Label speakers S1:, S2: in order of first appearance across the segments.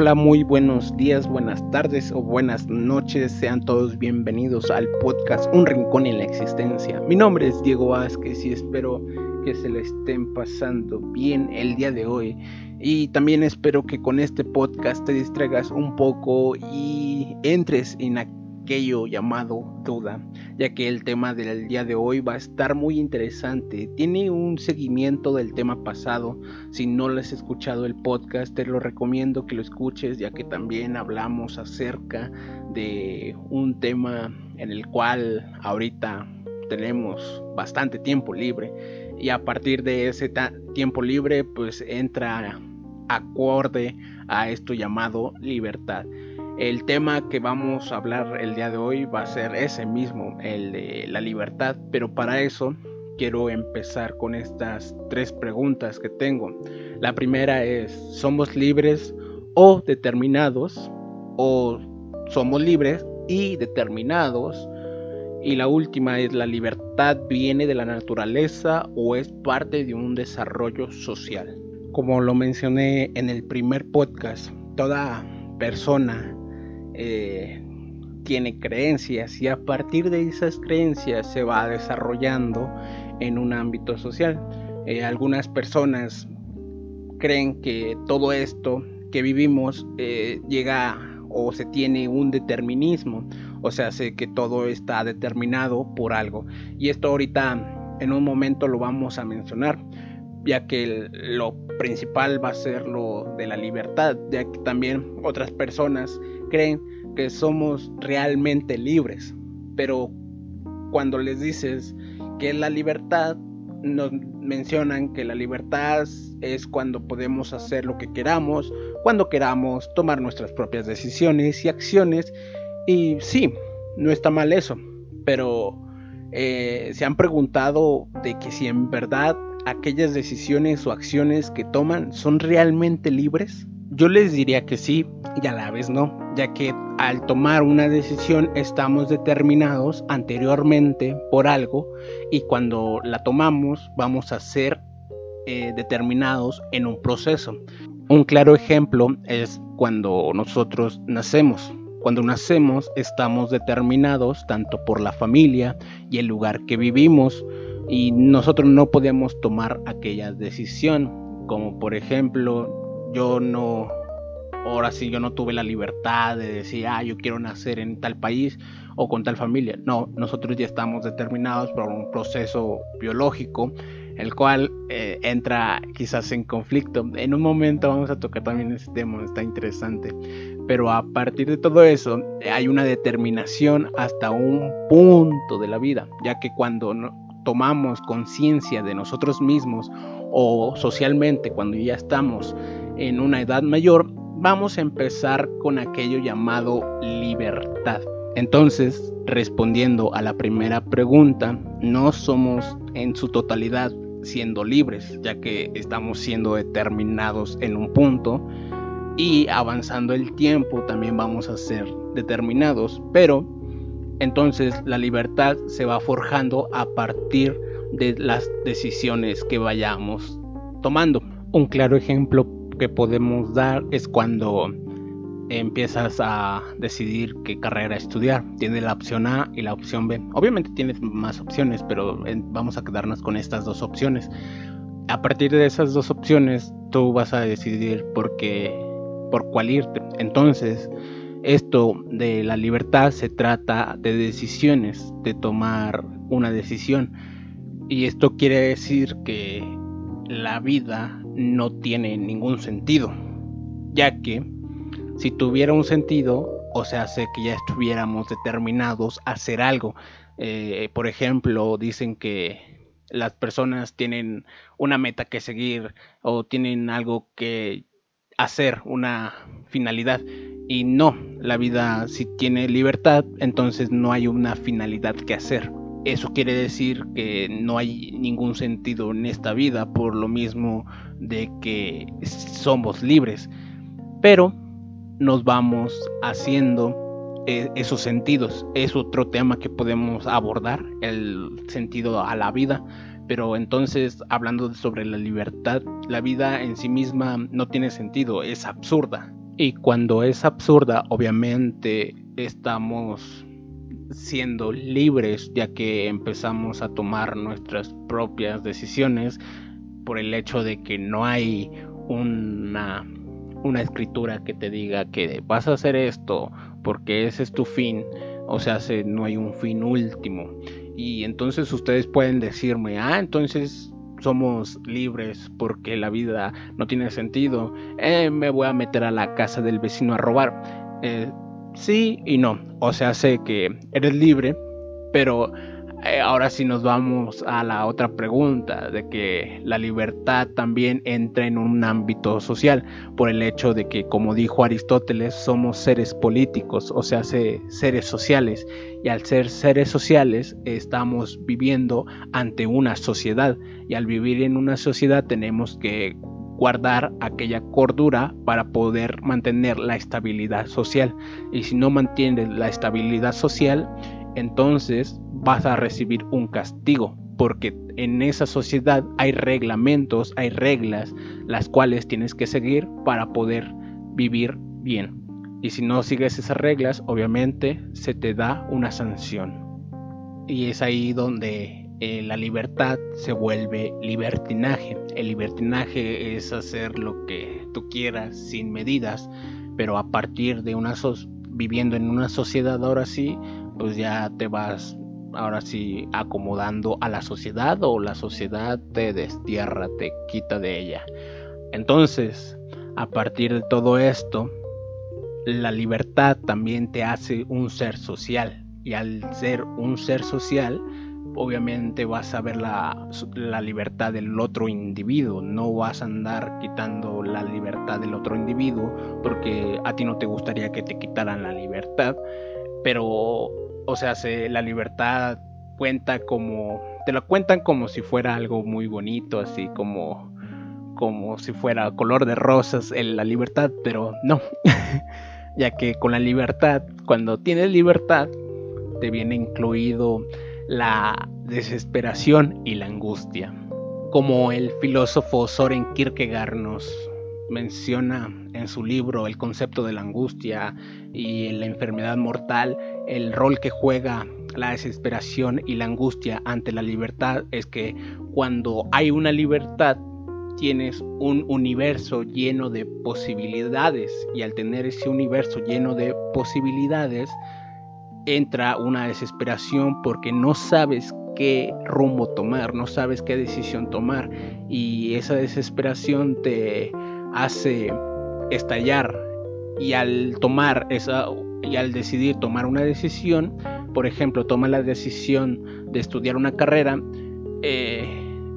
S1: Hola, muy buenos días, buenas tardes o buenas noches. Sean todos bienvenidos al podcast Un Rincón en la Existencia. Mi nombre es Diego Vázquez y espero que se le estén pasando bien el día de hoy. Y también espero que con este podcast te distraigas un poco y entres en aquello llamado duda, ya que el tema del día de hoy va a estar muy interesante. Tiene un seguimiento del tema pasado. Si no lo has escuchado el podcast, te lo recomiendo que lo escuches, ya que también hablamos acerca de un tema en el cual ahorita tenemos bastante tiempo libre y a partir de ese tiempo libre pues entra acorde a esto llamado libertad. El tema que vamos a hablar el día de hoy va a ser ese mismo, el de la libertad, pero para eso quiero empezar con estas tres preguntas que tengo. La primera es, ¿somos libres o determinados? ¿O somos libres y determinados? Y la última es, ¿la libertad viene de la naturaleza o es parte de un desarrollo social? Como lo mencioné en el primer podcast, toda persona eh, tiene creencias y a partir de esas creencias se va desarrollando en un ámbito social. Eh, algunas personas creen que todo esto que vivimos eh, llega o se tiene un determinismo, o sea, sé que todo está determinado por algo. Y esto ahorita en un momento lo vamos a mencionar, ya que lo principal va a ser lo de la libertad, ya que también otras personas creen que somos realmente libres, pero cuando les dices que la libertad, nos mencionan que la libertad es cuando podemos hacer lo que queramos, cuando queramos tomar nuestras propias decisiones y acciones. Y sí, no está mal eso, pero eh, se han preguntado de que si en verdad aquellas decisiones o acciones que toman son realmente libres. Yo les diría que sí y a la vez no, ya que al tomar una decisión estamos determinados anteriormente por algo y cuando la tomamos vamos a ser eh, determinados en un proceso. Un claro ejemplo es cuando nosotros nacemos. Cuando nacemos estamos determinados tanto por la familia y el lugar que vivimos y nosotros no podemos tomar aquella decisión como por ejemplo yo no, ahora sí yo no tuve la libertad de decir, ah, yo quiero nacer en tal país o con tal familia. No, nosotros ya estamos determinados por un proceso biológico, el cual eh, entra quizás en conflicto. En un momento vamos a tocar también ese tema, está interesante. Pero a partir de todo eso hay una determinación hasta un punto de la vida, ya que cuando tomamos conciencia de nosotros mismos o socialmente, cuando ya estamos en una edad mayor, vamos a empezar con aquello llamado libertad. Entonces, respondiendo a la primera pregunta, no somos en su totalidad siendo libres, ya que estamos siendo determinados en un punto y avanzando el tiempo también vamos a ser determinados, pero entonces la libertad se va forjando a partir de las decisiones que vayamos tomando. Un claro ejemplo que podemos dar es cuando empiezas a decidir qué carrera estudiar. Tienes la opción A y la opción B. Obviamente tienes más opciones, pero vamos a quedarnos con estas dos opciones. A partir de esas dos opciones, tú vas a decidir por qué, por cuál irte. Entonces, esto de la libertad se trata de decisiones, de tomar una decisión. Y esto quiere decir que la vida no tiene ningún sentido, ya que si tuviera un sentido, o sea, sé que ya estuviéramos determinados a hacer algo. Eh, por ejemplo, dicen que las personas tienen una meta que seguir o tienen algo que hacer, una finalidad. Y no, la vida si tiene libertad, entonces no hay una finalidad que hacer. Eso quiere decir que no hay ningún sentido en esta vida por lo mismo de que somos libres. Pero nos vamos haciendo eh, esos sentidos. Es otro tema que podemos abordar, el sentido a la vida. Pero entonces, hablando sobre la libertad, la vida en sí misma no tiene sentido, es absurda. Y cuando es absurda, obviamente estamos siendo libres ya que empezamos a tomar nuestras propias decisiones por el hecho de que no hay una, una escritura que te diga que vas a hacer esto porque ese es tu fin, o sea, no hay un fin último. Y entonces ustedes pueden decirme, ah, entonces somos libres porque la vida no tiene sentido, eh, me voy a meter a la casa del vecino a robar. Eh, sí y no, o sea, sé que eres libre, pero eh, ahora sí nos vamos a la otra pregunta, de que la libertad también entra en un ámbito social, por el hecho de que, como dijo Aristóteles, somos seres políticos, o sea, seres sociales, y al ser seres sociales estamos viviendo ante una sociedad, y al vivir en una sociedad tenemos que guardar aquella cordura para poder mantener la estabilidad social. Y si no mantienes la estabilidad social, entonces vas a recibir un castigo, porque en esa sociedad hay reglamentos, hay reglas, las cuales tienes que seguir para poder vivir bien. Y si no sigues esas reglas, obviamente se te da una sanción. Y es ahí donde eh, la libertad se vuelve libertinaje. El libertinaje es hacer lo que tú quieras sin medidas, pero a partir de una viviendo en una sociedad ahora sí, pues ya te vas ahora sí acomodando a la sociedad o la sociedad te destierra, te quita de ella. Entonces, a partir de todo esto, la libertad también te hace un ser social y al ser un ser social, obviamente vas a ver la, la, libertad del otro individuo, no vas a andar quitando la libertad del otro individuo porque a ti no te gustaría que te quitaran la libertad, pero o sea, se, la libertad cuenta como, te lo cuentan como si fuera algo muy bonito, así como, como si fuera color de rosas en la libertad, pero no, ya que con la libertad, cuando tienes libertad, te viene incluido la desesperación y la angustia. Como el filósofo Soren Kierkegaard nos menciona en su libro el concepto de la angustia y la enfermedad mortal, el rol que juega la desesperación y la angustia ante la libertad es que cuando hay una libertad tienes un universo lleno de posibilidades y al tener ese universo lleno de posibilidades entra una desesperación porque no sabes qué rumbo tomar, no sabes qué decisión tomar. Y esa desesperación te hace estallar. Y al tomar esa y al decidir tomar una decisión, por ejemplo, toma la decisión de estudiar una carrera, eh,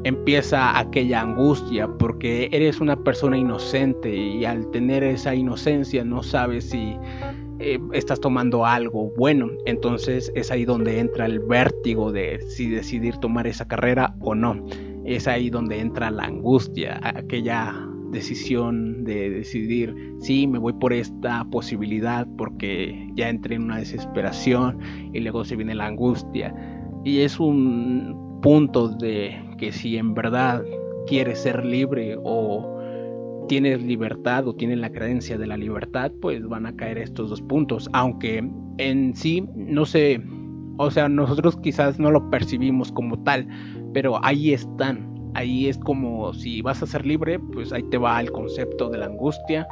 S1: empieza aquella angustia porque eres una persona inocente y al tener esa inocencia no sabes si eh, estás tomando algo bueno. Entonces es ahí donde entra el vértigo de si decidir tomar esa carrera o no. Es ahí donde entra la angustia, aquella decisión de decidir, si me voy por esta posibilidad porque ya entré en una desesperación y luego se viene la angustia. Y es un punto de que si en verdad quieres ser libre o tienes libertad o tienes la creencia de la libertad, pues van a caer estos dos puntos. Aunque en sí no sé, o sea, nosotros quizás no lo percibimos como tal, pero ahí están ahí es como si vas a ser libre, pues ahí te va el concepto de la angustia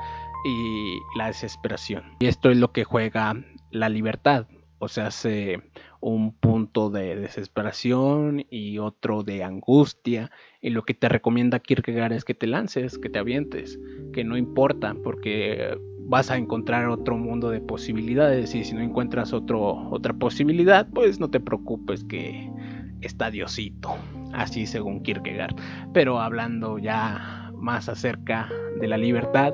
S1: y la desesperación. Y esto es lo que juega la libertad, o sea, hace un punto de desesperación y otro de angustia. Y lo que te recomienda Kierkegaard es que te lances, que te avientes, que no importa, porque vas a encontrar otro mundo de posibilidades y si no encuentras otro, otra posibilidad, pues no te preocupes que está Diosito así según Kierkegaard. Pero hablando ya más acerca de la libertad,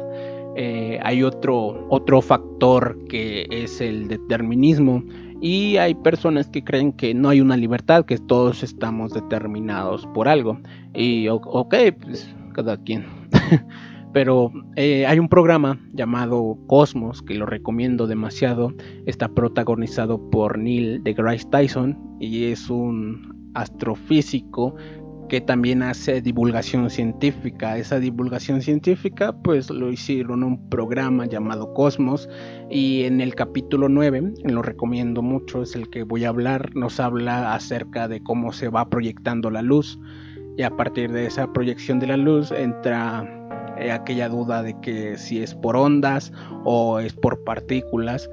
S1: eh, hay otro, otro factor que es el determinismo y hay personas que creen que no hay una libertad, que todos estamos determinados por algo. Y ok, pues cada quien. Pero eh, hay un programa llamado Cosmos que lo recomiendo demasiado. Está protagonizado por Neil deGrasse Tyson y es un astrofísico que también hace divulgación científica. Esa divulgación científica pues lo hicieron un programa llamado Cosmos y en el capítulo 9, lo recomiendo mucho, es el que voy a hablar, nos habla acerca de cómo se va proyectando la luz y a partir de esa proyección de la luz entra eh, aquella duda de que si es por ondas o es por partículas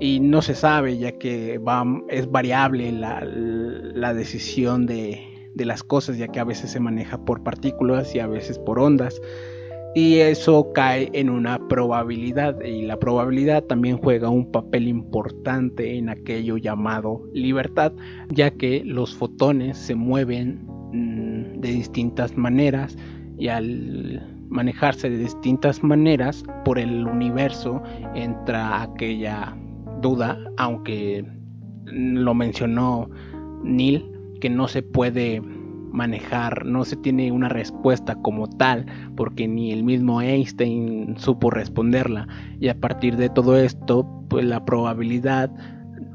S1: y no se sabe ya que va, es variable la, la decisión de, de las cosas, ya que a veces se maneja por partículas y a veces por ondas. Y eso cae en una probabilidad y la probabilidad también juega un papel importante en aquello llamado libertad, ya que los fotones se mueven mm, de distintas maneras y al manejarse de distintas maneras por el universo entra aquella duda, aunque lo mencionó Neil, no se puede manejar, no se tiene una respuesta como tal, porque ni el mismo Einstein supo responderla. Y a partir de todo esto, pues la probabilidad,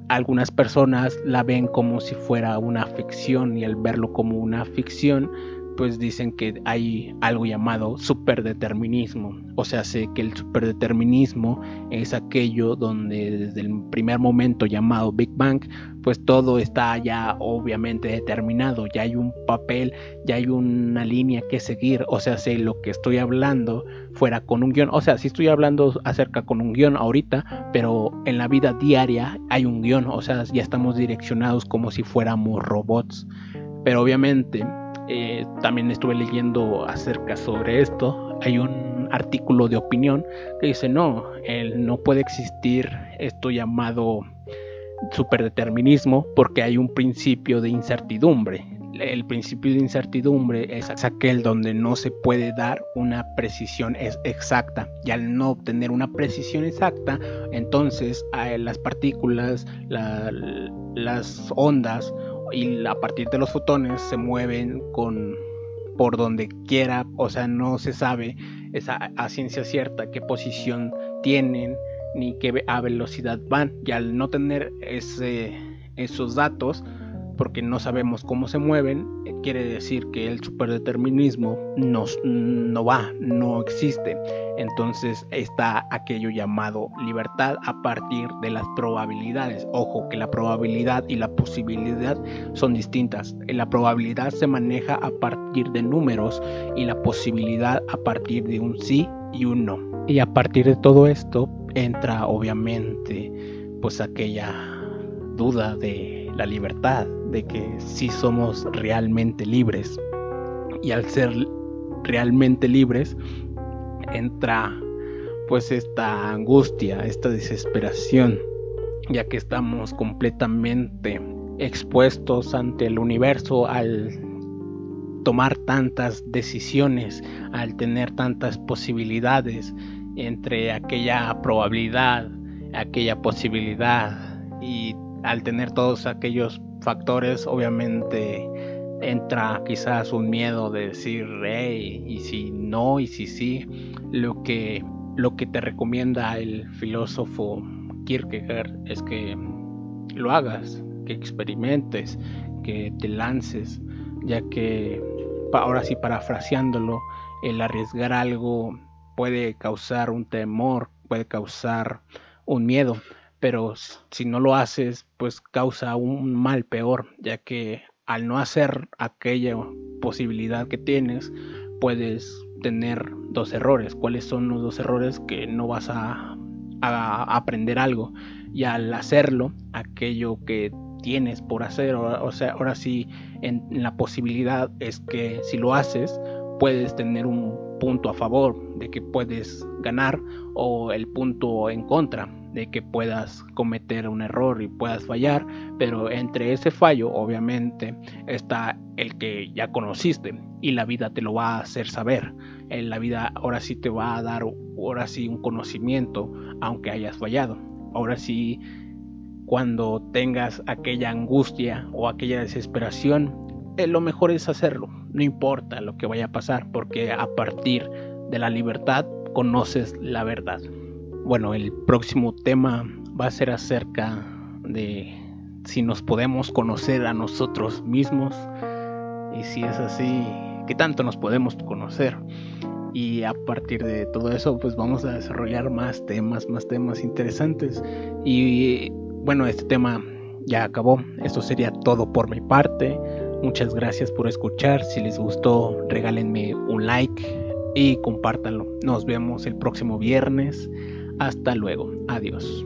S1: algunas personas la ven como si fuera una ficción y al verlo como una ficción, pues dicen que hay algo llamado superdeterminismo. O sea, sé que el superdeterminismo es aquello donde desde el primer momento llamado Big Bang, pues todo está ya obviamente determinado, ya hay un papel, ya hay una línea que seguir. O sea, sé lo que estoy hablando fuera con un guion. O sea, si estoy hablando acerca con un guion ahorita, pero en la vida diaria hay un guion. O sea, ya estamos direccionados como si fuéramos robots. Pero obviamente eh, también estuve leyendo acerca sobre esto. Hay un artículo de opinión que dice, no, no puede existir esto llamado superdeterminismo porque hay un principio de incertidumbre. El principio de incertidumbre es aquel donde no se puede dar una precisión exacta y al no obtener una precisión exacta, entonces las partículas, las ondas y a partir de los fotones se mueven con por donde quiera, o sea, no se sabe esa, a ciencia cierta qué posición tienen ni qué a velocidad van. Y al no tener ese, esos datos, porque no sabemos cómo se mueven, eh, quiere decir que el superdeterminismo no va, no existe. Entonces está aquello llamado libertad a partir de las probabilidades. Ojo que la probabilidad y la posibilidad son distintas. La probabilidad se maneja a partir de números y la posibilidad a partir de un sí y un no. Y a partir de todo esto entra obviamente pues aquella duda de la libertad, de que si somos realmente libres. Y al ser realmente libres, entra pues esta angustia, esta desesperación, ya que estamos completamente expuestos ante el universo al tomar tantas decisiones, al tener tantas posibilidades entre aquella probabilidad, aquella posibilidad y al tener todos aquellos factores obviamente entra quizás un miedo de decir, hey, y si no, y si sí, lo que, lo que te recomienda el filósofo Kierkegaard es que lo hagas, que experimentes, que te lances, ya que ahora sí parafraseándolo, el arriesgar algo puede causar un temor, puede causar un miedo, pero si no lo haces, pues causa un mal peor, ya que al no hacer aquella posibilidad que tienes, puedes tener dos errores. ¿Cuáles son los dos errores? Que no vas a, aprender algo y al hacerlo, aquello que tienes por hacer, o, sea, ahora sí, en, la posibilidad es que si lo haces, puedes tener un punto a favor de que puedes ganar o el punto en contra de que puedas cometer un error y puedas fallar, pero entre ese fallo obviamente está el que ya conociste y la vida te lo va a hacer saber. En la vida ahora sí te va a dar ahora sí un conocimiento aunque hayas fallado. Ahora sí cuando tengas aquella angustia o aquella desesperación, eh, lo mejor es hacerlo, no importa lo que vaya a pasar, porque a partir de la libertad conoces la verdad. Bueno, el próximo tema va a ser acerca de si nos podemos conocer a nosotros mismos. Y si es así, ¿qué tanto nos podemos conocer? Y a partir de todo eso, pues vamos a desarrollar más temas, más temas interesantes. Y bueno, este tema ya acabó. Esto sería todo por mi parte. Muchas gracias por escuchar. Si les gustó, regálenme un like y compártanlo. Nos vemos el próximo viernes. Hasta luego. Adiós.